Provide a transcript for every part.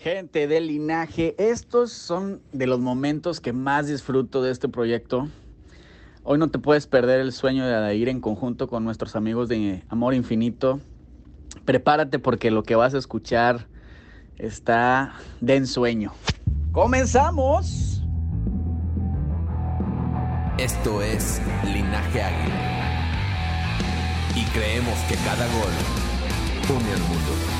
Gente del linaje, estos son de los momentos que más disfruto de este proyecto. Hoy no te puedes perder el sueño de ir en conjunto con nuestros amigos de Amor Infinito. Prepárate porque lo que vas a escuchar está de ensueño. ¡Comenzamos! Esto es Linaje Águila. Y creemos que cada gol une al mundo.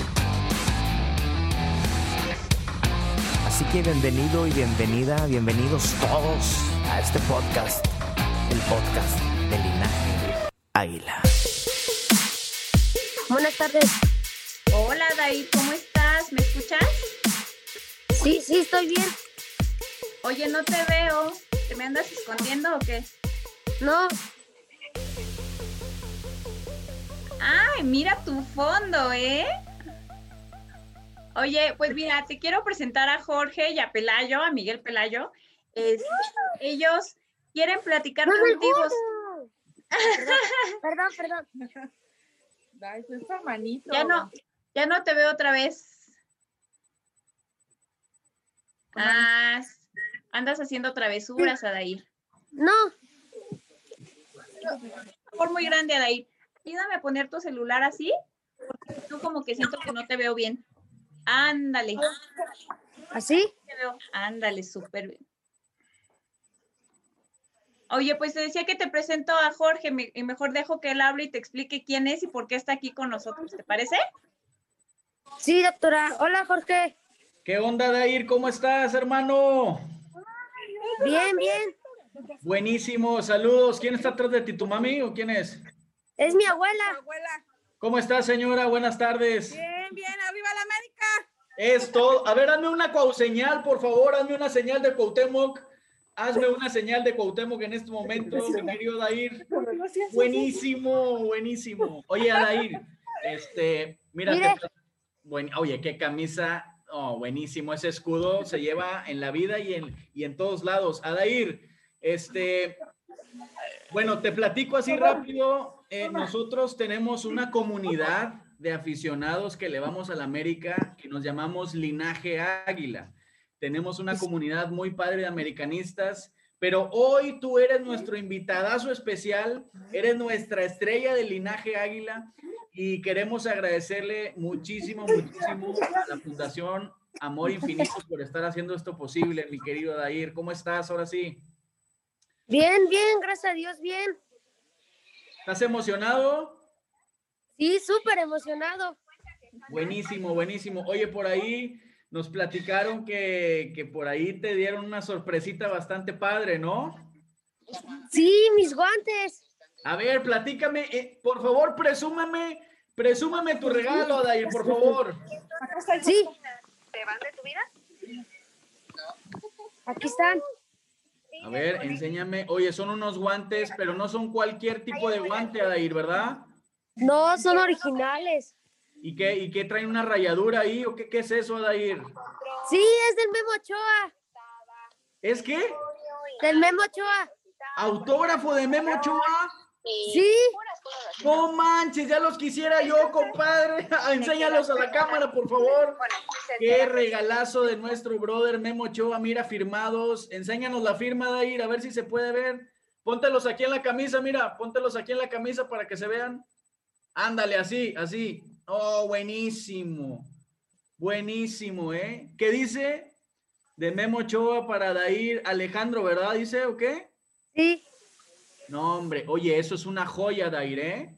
Así que bienvenido y bienvenida, bienvenidos todos a este podcast, el podcast de Linaje Águila. Buenas tardes. Hola, David, ¿cómo estás? ¿Me escuchas? Sí, sí, estoy bien. Oye, no te veo. ¿Te me andas escondiendo o qué? No, Ay, mira tu fondo, ¿eh? Oye, pues mira, te quiero presentar a Jorge y a Pelayo, a Miguel Pelayo. Es- ellos quieren platicar no contigo. Perdón, perdón, perdón. Ay, soy su hermanito. Ya no, ya no te veo otra vez. Ah, andas haciendo travesuras, Adair. No, Por muy grande, Adair. Ayúdame a poner tu celular así, porque tú como que siento que no te veo bien. Ándale. ¿así? Ándale, súper bien. Oye, pues te decía que te presento a Jorge y mejor dejo que él hable y te explique quién es y por qué está aquí con nosotros, ¿te parece? Sí, doctora. Hola, Jorge. ¿Qué onda, Dair? ¿Cómo estás, hermano? Bien, bien. Buenísimo, saludos. ¿Quién está atrás de ti, tu mami o quién es? Es mi abuela. Abuela. ¿Cómo estás, señora? Buenas tardes. Bien, bien, arriba la América. Es todo. A ver, hazme una señal, por favor. Hazme una señal de Cuauhtémoc. Hazme una señal de Cuauhtémoc en este momento, mi querido Dair. Buenísimo, buenísimo. Oye, Dair, este, mira, Mire. te- buen- oye, qué camisa. Oh, buenísimo. Ese escudo se lleva en la vida y en, y en todos lados. Adair, este, bueno, te platico así rápido. Eh, nosotros tenemos una comunidad de aficionados que le vamos a la América que nos llamamos Linaje Águila. Tenemos una comunidad muy padre de americanistas, pero hoy tú eres nuestro invitadazo especial, eres nuestra estrella del Linaje Águila y queremos agradecerle muchísimo, muchísimo a la Fundación Amor Infinito por estar haciendo esto posible, mi querido Dair. ¿Cómo estás ahora sí? Bien, bien, gracias a Dios, bien. ¿Estás emocionado? Sí, súper emocionado. Buenísimo, buenísimo. Oye, por ahí nos platicaron que, que por ahí te dieron una sorpresita bastante padre, ¿no? Sí, mis guantes. A ver, platícame, eh, por favor, presúmame, presúmame tu regalo, Adair, por favor. Sí. Aquí están. A ver, enséñame. Oye, son unos guantes, pero no son cualquier tipo de guante, Adair, ¿verdad? No, son originales. ¿Y qué, y qué traen una rayadura ahí? ¿O qué, qué es eso, Adair? Sí, es del Memo Ochoa. ¿Es qué? Del Memo Ochoa. ¿Autógrafo de Memo Ochoa? Sí. No manches, ya los quisiera yo, compadre. Enséñalos a la cámara, por favor. Qué regalazo de nuestro brother Memo Ochoa. Mira, firmados. Enséñanos la firma de ir, a ver si se puede ver. Póntelos aquí en la camisa, mira, póntelos aquí en la camisa para que se vean. Ándale, así, así. Oh, buenísimo. Buenísimo, ¿eh? ¿Qué dice? De Memo Ochoa para Dair Alejandro, ¿verdad? Dice, ¿o qué? Sí, No, hombre. Oye, eso es una joya, Dair, ¿eh?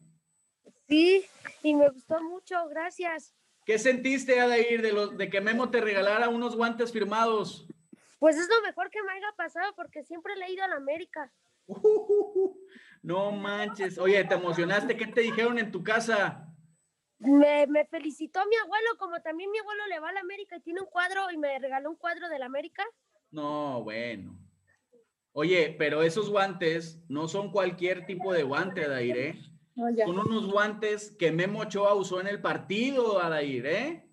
sí, y me gustó mucho, gracias. ¿Qué sentiste, Adair, de, los, de que Memo te regalara unos guantes firmados? Pues es lo mejor que me haya pasado porque siempre le he ido a la América. no manches. Oye, ¿te emocionaste? ¿Qué te dijeron en tu casa? Me, me felicitó mi abuelo, como también mi abuelo le va a la América y tiene un cuadro y me regaló un cuadro de la América. No, bueno. Oye, pero esos guantes no son cualquier tipo de guante, Adair, ¿eh? No. Son unos guantes que Memo Ochoa usó en el partido, Adair, ¿eh?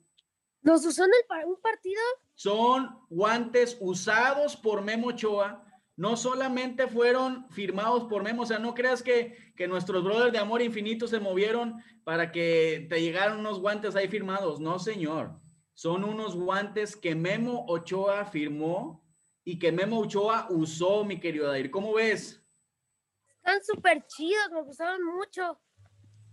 ¿Los usó en el un partido? Son guantes usados por Memo Ochoa. No solamente fueron firmados por Memo, o sea, no creas que, que nuestros brothers de amor infinito se movieron para que te llegaran unos guantes ahí firmados. No, señor. Son unos guantes que Memo Ochoa firmó y que Memo Ochoa usó, mi querido Adair. ¿Cómo ves? Están súper chidos, me gustaron mucho.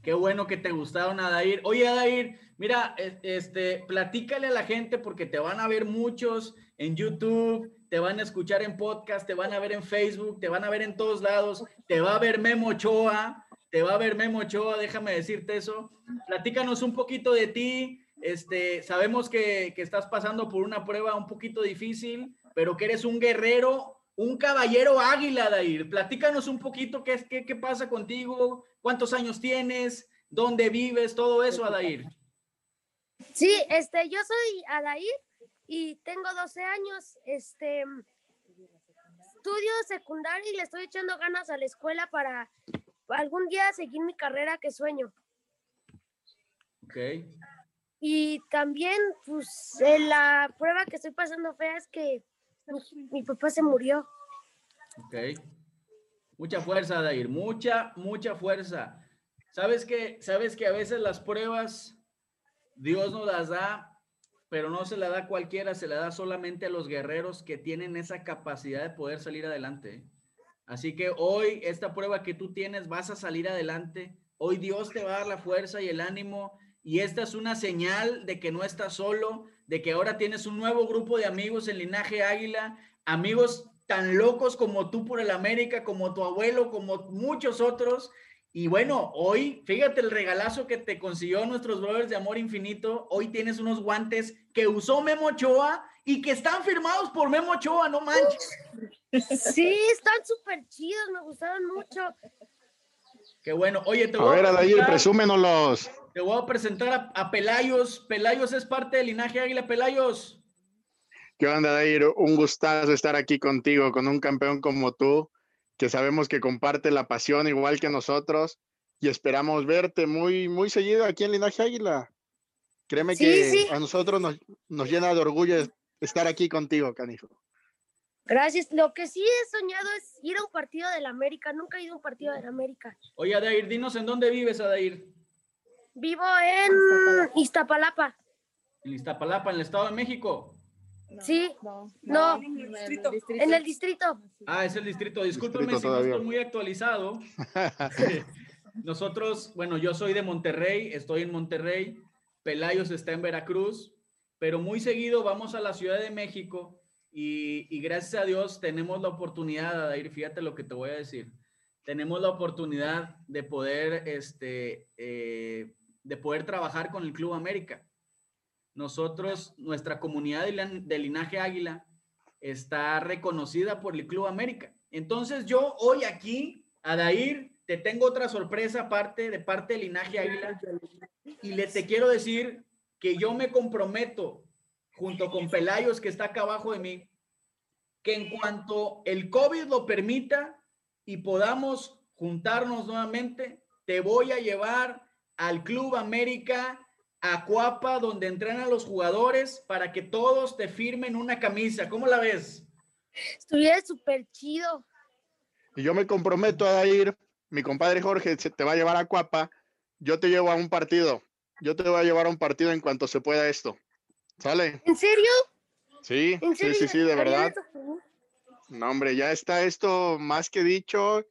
Qué bueno que te gustaron, Adair. Oye, Adair, mira, es- este, platícale a la gente porque te van a ver muchos en YouTube, te van a escuchar en podcast, te van a ver en Facebook, te van a ver en todos lados, te va a ver Memo Ochoa, te va a ver Memo Ochoa, déjame decirte eso. Platícanos un poquito de ti. Este, sabemos que, que estás pasando por una prueba un poquito difícil, pero que eres un guerrero, un caballero águila, Adair. Platícanos un poquito qué, es- qué, qué pasa contigo, cuántos años tienes, dónde vives, todo eso, Adair. Sí, este, yo soy Adair y tengo 12 años. Este, estudio secundaria y le estoy echando ganas a la escuela para algún día seguir mi carrera que sueño. Ok. Y también, pues, en la prueba que estoy pasando fea es que mi, papá se murió. Ok. Mucha fuerza, Adair, mucha, mucha fuerza. ¿Sabes que, Sabes que a veces las pruebas Dios nos las da, pero no se la da cualquiera, se la da solamente a los guerreros que tienen esa capacidad de poder salir adelante. ¿eh? Así que hoy, esta prueba que tú tienes, vas a salir adelante. Hoy Dios te va a dar la fuerza y el ánimo. Y esta es una señal de que no estás solo, de que ahora tienes un nuevo grupo de amigos en Linaje Águila, amigos tan locos como tú por el América, como tu abuelo, como muchos otros. Y bueno, hoy, fíjate el regalazo que te consiguió nuestros brothers de Amor Infinito. Hoy tienes unos guantes que usó Memo Ochoa y que están firmados por Memo Ochoa, no manches. Sí, están súper chidos, me gustaron mucho. Qué bueno. Oye, te A voy a, ver, Adair, presentar, presúmenoslos. te voy a presentar a, a Pelayos. Pelayos es parte del linaje Águila Pelayos. ¿Qué onda, Adair? Un gustazo estar aquí contigo, con un campeón como tú, que sabemos que comparte la pasión igual que nosotros y esperamos verte muy, muy seguido aquí en Linaje Águila. Créeme Sí, que sí. a nosotros nos, nos llena de orgullo estar aquí contigo, canijo. Gracias. Lo que sí he soñado es ir a un partido del América. Nunca he ido a un partido del América. Oye, Adair, dinos en dónde vives, Adair. Vivo en Iztapalapa. En Iztapalapa, en el Estado de México. Sí, No, No. en el distrito. en el distrito. Ah, es el distrito. Discúlpeme Distrito si no estoy muy actualizado. Nosotros, bueno, yo soy de Monterrey, estoy en Monterrey, Pelayos está en Veracruz, pero muy seguido vamos a la Ciudad de México y, gracias a Dios tenemos la oportunidad, de ir, fíjate lo que te voy a decir, tenemos la oportunidad de poder, este, eh, de poder trabajar con el Club América. Nosotros, nuestra comunidad de, lin- de Linaje Águila está reconocida por el Club América. Entonces yo hoy aquí, Adair, te tengo otra sorpresa aparte de parte del Linaje Águila y le te quiero decir que yo me comprometo junto con Pelayos que está acá abajo de mí que en cuanto el COVID lo permita y podamos juntarnos nuevamente, te voy a llevar al Club América a Cuapa donde entrenan los jugadores para que todos te firmen una camisa. ¿Cómo la ves? Estuviera súper chido. Y yo me comprometo a ir, mi compadre Jorge se- te va a llevar a Cuapa, yo te llevo a un partido, yo te voy a llevar a un partido en cuanto se pueda esto. ¿Sale? ¿En serio? Sí, ¿En sí, serio? sí, sí, de ¿Harían verdad. No, hombre, ya está esto más que dicho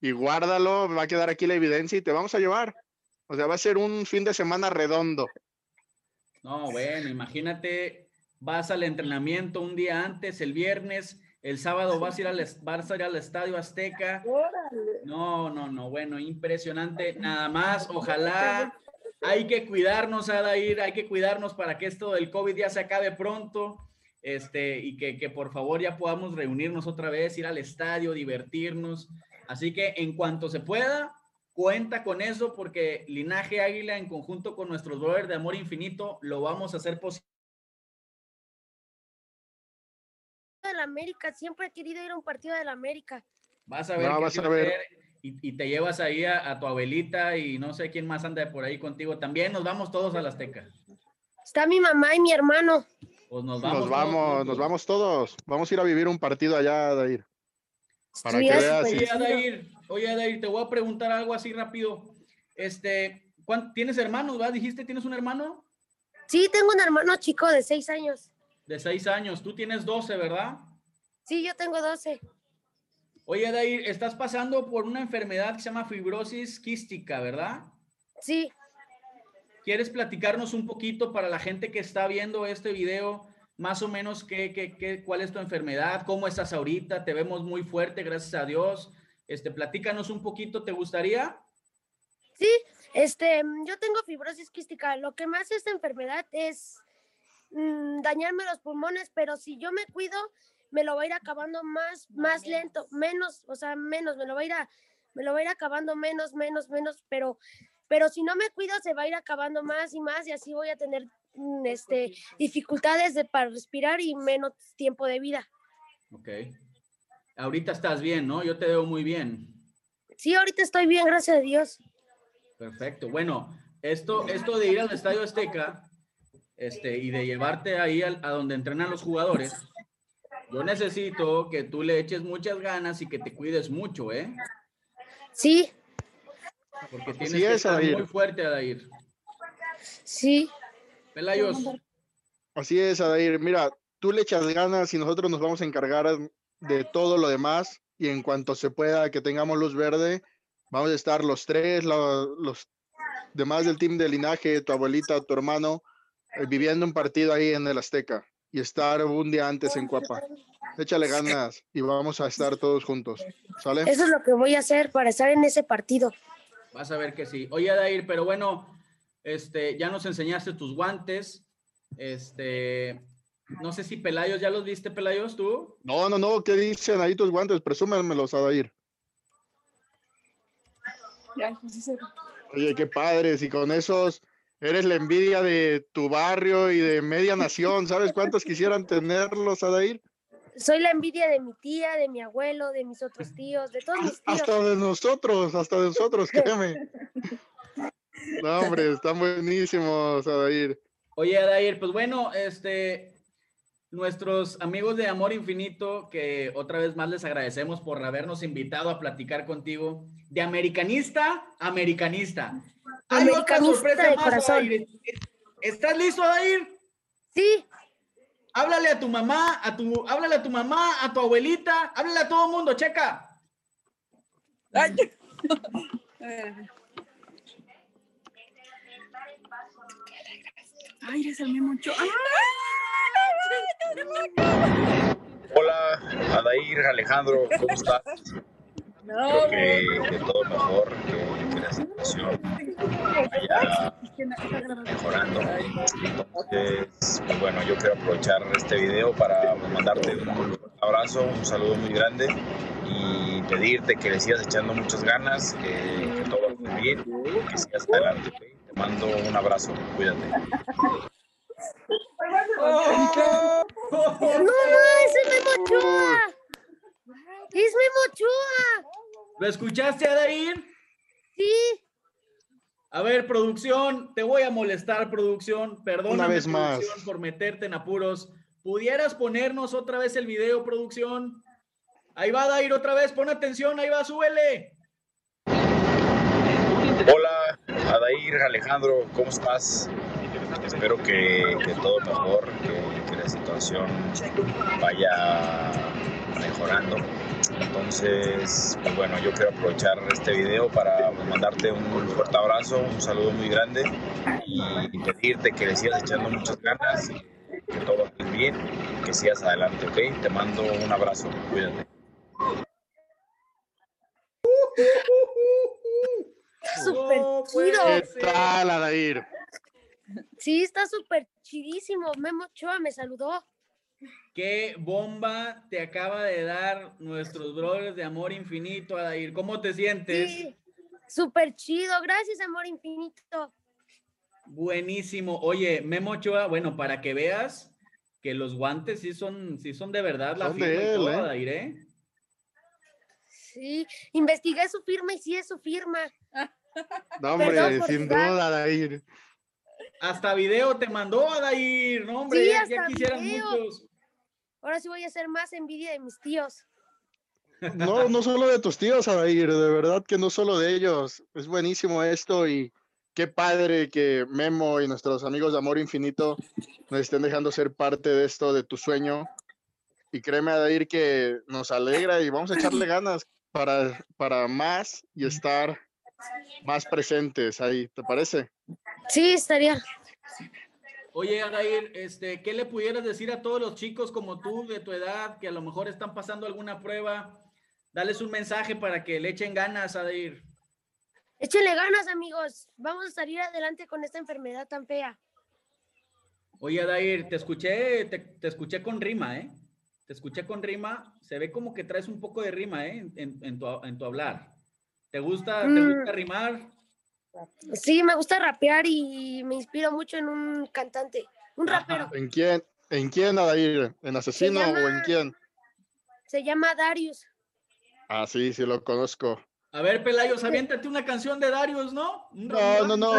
y guárdalo, va a quedar aquí la evidencia y te vamos a llevar. O sea, va a ser un fin de semana redondo. No, bueno, imagínate, vas al entrenamiento un día antes, el viernes, el sábado vas a ir al, vas a ir al Estadio Azteca. No, no, no, bueno, impresionante. Nada más, ojalá. Hay que cuidarnos, Adair, hay que cuidarnos para que esto del COVID ya se acabe pronto. Este, y que, que por favor ya podamos reunirnos otra vez, ir al estadio, divertirnos. Así que en cuanto se pueda, cuenta con eso porque Linaje Águila en conjunto con nuestros brothers de Amor Infinito lo vamos a hacer posible. de la América, siempre he querido ir a un partido de la América. Vas a ver, No, qué vas sí a va ver. Y, y te llevas ahí a, a tu abuelita y no sé quién más anda por ahí contigo. También nos vamos todos a la Azteca. Está mi mamá y mi hermano. Pues nos vamos. Nos todos vamos, juntos. nos vamos todos. Vamos a ir a vivir un partido allá, Dair. Para que veas, Oye. Adair, oye, Adair, te voy a preguntar algo así rápido. Este, ¿cuán- ¿tienes hermanos, verdad? Dijiste, ¿tienes un hermano? Sí, tengo un hermano chico de seis años. De seis años. Tú tienes 12, ¿verdad? Sí, yo tengo 12. Oye, Adair, estás pasando por una enfermedad que se llama fibrosis quística, ¿verdad? Sí, ¿Quieres platicarnos un poquito para la gente que está viendo este video, más o menos qué, qué, qué, cuál es tu enfermedad, cómo estás ahorita? Te vemos muy fuerte, gracias a Dios. Este, platícanos un poquito, ¿te gustaría? sí. Este, yo tengo fibrosis quística. Lo que hace esta enfermedad es mm, dañarme los pulmones, pero si yo me cuido, me lo va a ir acabando más, más lento, menos, o sea, menos, me lo va a ir a, me lo va a ir acabando menos, menos, menos, pero, pero si no me cuido, se va a ir acabando más y más y así voy a tener mm, este, dificultades de, para respirar y menos tiempo de vida. Ok. Ahorita estás bien, ¿no? Yo te veo muy bien. Sí, ahorita estoy bien, gracias a Dios. Perfecto. Bueno, esto, esto de ir al Estadio Azteca este, y de llevarte ahí a, donde entrenan los jugadores, yo necesito que tú le eches muchas ganas y que te cuides mucho, ¿eh? Sí, Porque tienes Así que es, estar Adair. muy fuerte, Adair. sí. Pelayos, Así es, Adair. Mira, tú le echas ganas y nosotros nos vamos a encargar de todo lo demás. Y en cuanto se pueda, que tengamos luz verde, vamos a estar los tres, la- los demás del team de linaje, tu abuelita, tu hermano, eh, viviendo un partido ahí en el Azteca y estar un día antes en Cuapa. Échale ganas y vamos a estar todos juntos. ¿Sale? Eso es lo que voy a hacer para estar en ese partido. vas a ver que sí. Oye, Adair, pero bueno, este, ya nos enseñaste tus guantes. Este, no sé si Pelayos, ¿ya los viste, Pelayos, tú? No, no, no. ¿Qué dicen ahí tus guantes? Presúmenmelos, Adair. Oye, qué padres. Y con esos eres la envidia de tu barrio y de media nación. ¿Sabes cuántos quisieran tenerlos, Adair? Soy la envidia de mi tía, de mi abuelo, de mis otros tíos, de todos mis tíos. Hasta de nosotros, hasta de nosotros, créeme. No, hombre, están buenísimos, Adair. Oye, Adair, pues bueno, este, nuestros amigos de Amor Infinito, que otra vez más les agradecemos por habernos invitado a platicar contigo. De americanista a americanista. Hay otra sorpresa de más, corazón. ¿Estás listo, Adair? Sí, Háblale a tu mamá, a tu, háblale a tu mamá, a tu abuelita, háblale a todo el mundo, checa. Ay. Ay, eres el mismo. Hola, Adair, Alejandro, ¿cómo estás? No, Creo que, que todo mejor, que, que la situación vaya mejorando. Entonces, pues bueno, yo quiero aprovechar este video para mandarte un abrazo, un saludo muy grande y pedirte que le sigas echando muchas ganas, que, que todo va bien, que sigas adelante. Te mando un abrazo, cuídate. no, ese es Memo Ochoa. Es Memo Ochoa. ¿Lo escuchaste, Adair? Sí, A ver, producción, te voy a molestar, producción. Perdóname, Una vez más. producción, por meterte en apuros. ¿Pudieras ponernos otra vez el video, producción? Ahí va, Dair, otra vez. Pon atención, ahí va, súbele. Hola, Adair, Alejandro, ¿cómo estás? Espero que, que todo mejor, que, que la situación vaya mejorando. Entonces, pues bueno, yo quiero aprovechar este video para mandarte un fuerte abrazo, un saludo muy grande y pedirte que le sigas echando muchas ganas, que todo esté bien, que sigas adelante, ¿ok? Te mando un abrazo, cuídate. Súper No chido. ¿Qué tal, Adair? Sí, está súper chidísimo. Memo Ochoa me saludó. Qué bomba te acaba de dar nuestros brothers de amor infinito, Adair. ¿Cómo te sientes? Sí, súper chido. Gracias, amor infinito. Buenísimo. Oye, Memo Ochoa, bueno, para que veas que los guantes sí son, sí son de verdad la Son de firma y todo, ¿eh? Adair, ¿eh? Sí, investigué su firma y sí es su firma. No, hombre, Perdón sin duda, Adair. Hasta video te mandó Adair, no, hombre, Sí, ya, quisieran video. muchos. Ahora sí voy a hacer más envidia de mis tíos. No, no solo de tus tíos, Adair, de verdad que no solo de ellos. Es buenísimo esto y qué padre que Memo y nuestros amigos de Amor Infinito nos estén dejando ser parte de esto, de tu sueño. Y créeme, Adair, que nos alegra y vamos a echarle ganas para, para más y estar más presentes ahí, ¿te parece? Sí, estaría. Oye, Adair, este, ¿qué le pudieras decir a todos los chicos como tú, de tu edad, que a lo mejor están pasando alguna prueba? Dales un mensaje para que le echen ganas, Adair. Échenle ganas, amigos. Vamos a salir adelante con esta enfermedad tan fea. Oye, Adair, te escuché, te, te escuché con rima, ¿eh? Te escuché con rima. Se ve como que traes un poco de rima, ¿eh? En, en tu, en tu hablar. ¿Te gusta, te Mm. gusta rimar? Sí, me gusta rapear y me inspiro mucho en un cantante, un rapero. ¿En quién? ¿En quién, Adair? ¿En Asesino o en quién? Se llama Darius. Ah, sí, sí lo conozco. A ver, Pelayos, aviéntate una canción de Darius, ¿no? Un No, no, no.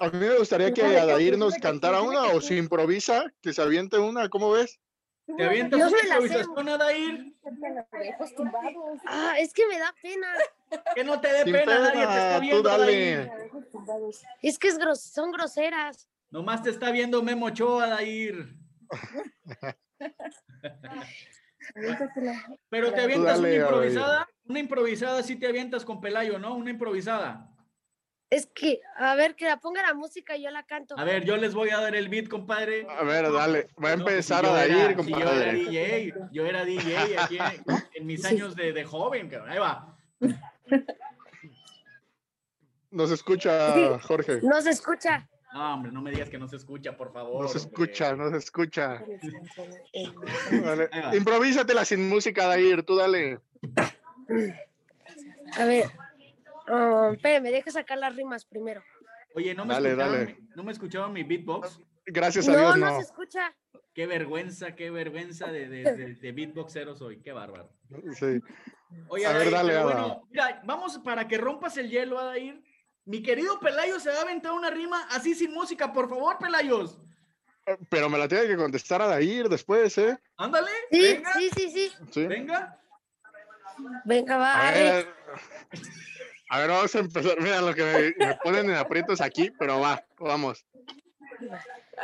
A mí me gustaría que Adair nos cantara una o si improvisa, que se aviente una, ¿cómo ves? ¿Te avientas una improvisación, Adair? Ah, es que me da pena. Que no te dé Sin pena, nadie te está pena, tú viendo, dale. Adair. Es que es gros- son groseras. Nomás te está viendo Memo Ochoa, Adair. Pero te avientas una Adair. improvisada. Una improvisada sí te avientas con Pelayo, ¿no? Una improvisada. Es que, a ver, que la ponga la música y yo la canto. A ver, yo les voy a dar el beat, compadre. A ver, dale. Va a No, si empezar a era- Adair, si yo era compadre. DJ, yo era DJ aquí en, en mis años de, de joven, cabrón. Ahí va. Nos escucha, Jorge. No se escucha. No, hombre, no me digas que no se escucha, por favor. Nos hombre. escucha, nos escucha. Dale. Ahí va. Improvísatela sin música, Adair, tú dale. A ver. Oh, espérame, deja sacar las rimas primero. Oye, ¿no me, Dale, escucharon, dale. mi- ¿no me mi beatbox? Gracias a No, Dios, no no. se escucha. Qué vergüenza, qué vergüenza de, de, de, de beatboxero soy. Qué bárbaro. Sí. Oye, A ver, dale, bueno, mira, vamos para que rompas el hielo, Adair. Mi querido Pelayo se va a aventar una rima así sin música, por favor, Pelayos. Pero me la tiene que contestar Adair después, ¿eh? Ándale, Sí, venga, sí, sí, sí. Venga. Venga, va. A ver, a ver, vamos a empezar. Mira lo que me, me ponen en aprietos aquí, pero va, vamos.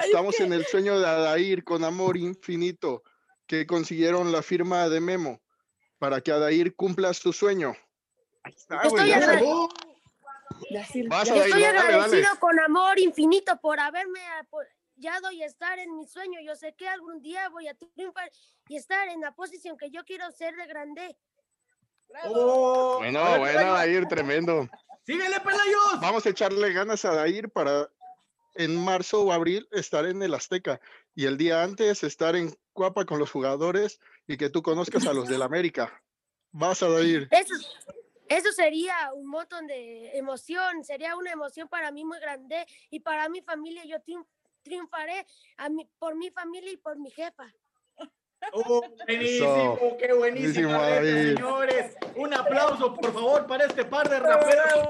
Estamos en el sueño de Adair con amor infinito, que consiguieron la firma de Memo para que Adair cumpla su sueño. Ahí está, Estoy güey, Adair, Estoy dale, dale. agradecido con amor infinito por haberme apoyado y estar en mi sueño. Yo sé que algún día voy a triunfar y estar en la posición que yo quiero ser de grande. Oh, Bueno, ver, bueno, Pelayos, Adair, tremendo. Síguele, Pelayos. Vamos a echarle ganas a Adair para en marzo o abril estar en el Azteca y el día antes estar en Cuapa con los jugadores y que tú conozcas a los del América. Vas a Adair. Eso, eso sería un montón de emoción, sería una emoción para mí muy grande y para mi familia yo triun- triunfaré a mi- por mi familia y por mi jefa. Oh, buenísimo, Eso. qué buenísimo, señores. Un aplauso, por favor, para este par de raperos.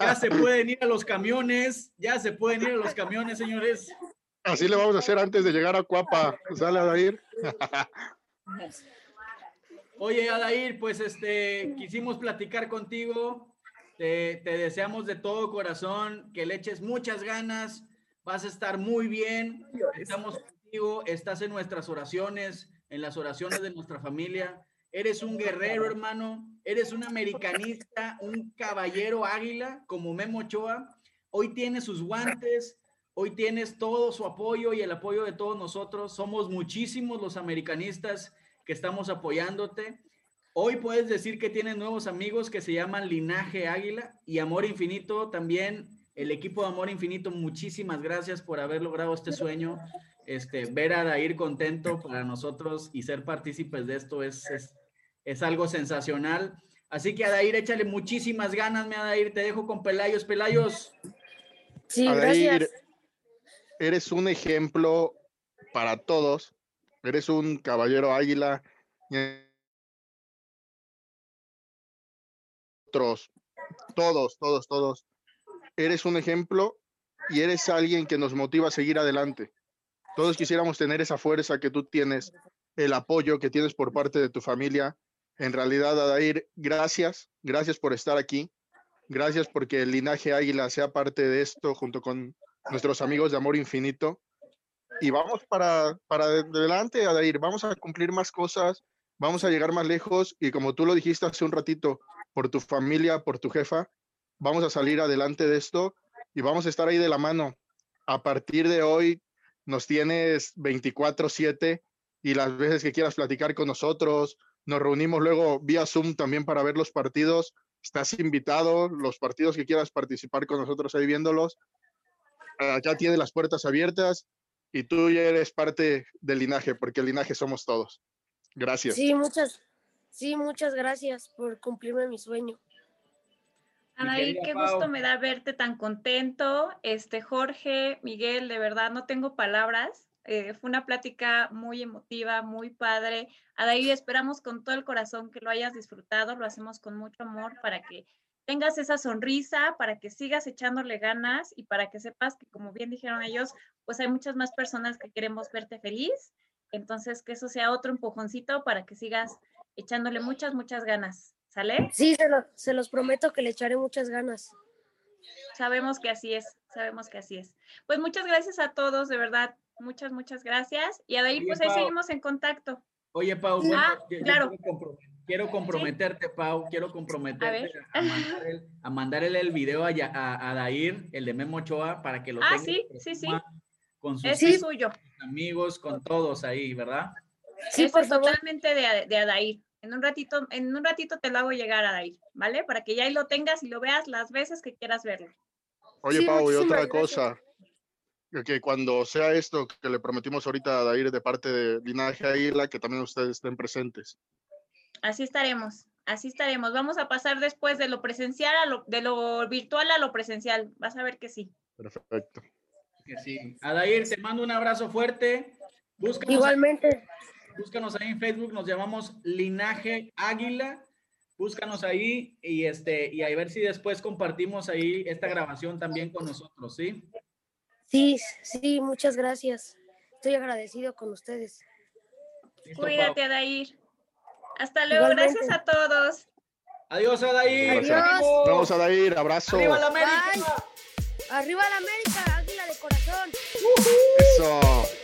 Ya se pueden ir a los camiones, ya se pueden ir a los camiones, señores. Así le vamos a hacer antes de llegar a Cuapa. Sale Adair. Oye, Adair, pues este, quisimos platicar contigo. Te, te deseamos de todo corazón que le eches muchas ganas. Vas a estar muy bien. Estamos Estás en nuestras oraciones, en las oraciones de nuestra familia. eres un guerrero, hermano, eres un americanista, un caballero águila como Memo Ochoa. Hoy tienes sus guantes, hoy tienes todo su apoyo y el apoyo de todos nosotros. Somos muchísimos los americanistas que estamos apoyándote. Hoy puedes decir que tienes nuevos amigos que se llaman Linaje Águila y Amor Infinito también. El equipo de Amor Infinito, muchísimas gracias por haber logrado este sueño. Este, ver a Dair contento para nosotros y ser partícipes de esto es, es, es algo sensacional. Así que Adair, échale muchísimas ganas, me Adair, te dejo con Pelayos. Pelayos. Sí, Adair, gracias. eres un ejemplo para todos. Eres un caballero águila. Otros, todos, todos, todos. Eres un ejemplo y eres alguien que nos motiva a seguir adelante. Todos quisiéramos tener esa fuerza que tú tienes, el apoyo que tienes por parte de tu familia. En realidad, Adair, gracias, gracias por estar aquí. Gracias porque el linaje águila sea parte de esto junto con nuestros amigos de Amor Infinito. Y vamos para, para de- adelante, Adair. Vamos a cumplir más cosas, vamos a llegar más lejos. Y como tú lo dijiste hace un ratito, por tu familia, por tu jefa, vamos a salir adelante de esto y vamos a estar ahí de la mano. A partir de hoy, nos tienes 24/7 y las veces que quieras platicar con nosotros, nos reunimos luego vía Zoom también para ver los partidos. Estás invitado, los partidos que quieras participar con nosotros ahí viéndolos. Acá tienes las puertas abiertas y tú ya eres parte del linaje, porque el linaje somos todos. Gracias. Sí, muchas, sí, muchas gracias por cumplirme mi sueño. Anaí, qué Pau. gusto me da verte tan contento. Este, Jorge, Miguel, de verdad no tengo palabras. Eh, fue una plática muy emotiva, muy padre. Adair, esperamos con todo el corazón que lo hayas disfrutado. Lo hacemos con mucho amor para que tengas esa sonrisa, para que sigas echándole ganas y para que sepas que, como bien dijeron ellos, pues hay muchas más personas que queremos verte feliz. Entonces, que eso sea otro empujoncito para que sigas echándole muchas, muchas ganas. ¿Sale? Sí, se, lo- se los prometo que le echaré muchas ganas. Sabemos que así es, sabemos que así es. Pues muchas gracias a todos, de verdad, muchas, muchas gracias. Y ahí, Oye, pues ahí Pau. seguimos en contacto. Oye, Pau, bueno, Ah, yo- yo claro. quiero, compro- quiero comprometerte, Pau, quiero comprometerte a, mandar el, a mandarle el video a, Ya- a, a Dair, el de Memo Ochoa, para que lo Ah, tenga sí, sí, sí. Con sus suyo. amigos, con todos ahí, ¿verdad? Sí, por es favor. totalmente de, de Adair. En un ratito, en un ratito te lo hago llegar a Adair, ¿vale? Para que ya ahí lo tengas y lo veas las veces que quieras verlo. Oye, Sí, Pau, y otra gracias. cosa, que- que cuando sea esto que le prometimos ahorita a Dair de parte de Linaje Águila, que también ustedes estén presentes. Así estaremos, así estaremos. Vamos a pasar después de lo presencial a lo, de lo virtual a lo presencial. Vas a ver que sí. Perfecto. Que sí. Adair, te mando un abrazo fuerte. Búscanos, Igualmente. Búscanos ahí en Facebook, nos llamamos Linaje Águila. Búscanos ahí y este y a ver si después compartimos ahí esta grabación también con nosotros, ¿sí? Sí, sí, muchas gracias. Estoy agradecido con ustedes. Listo, Pau. Cuídate, Adair. Hasta luego. Igualmente. Gracias a todos. Adiós, Adair. Adiós. Vamos a Dair, abrazo. ¡Arriba la América! Bye. Arriba la América, águila de corazón. Eso.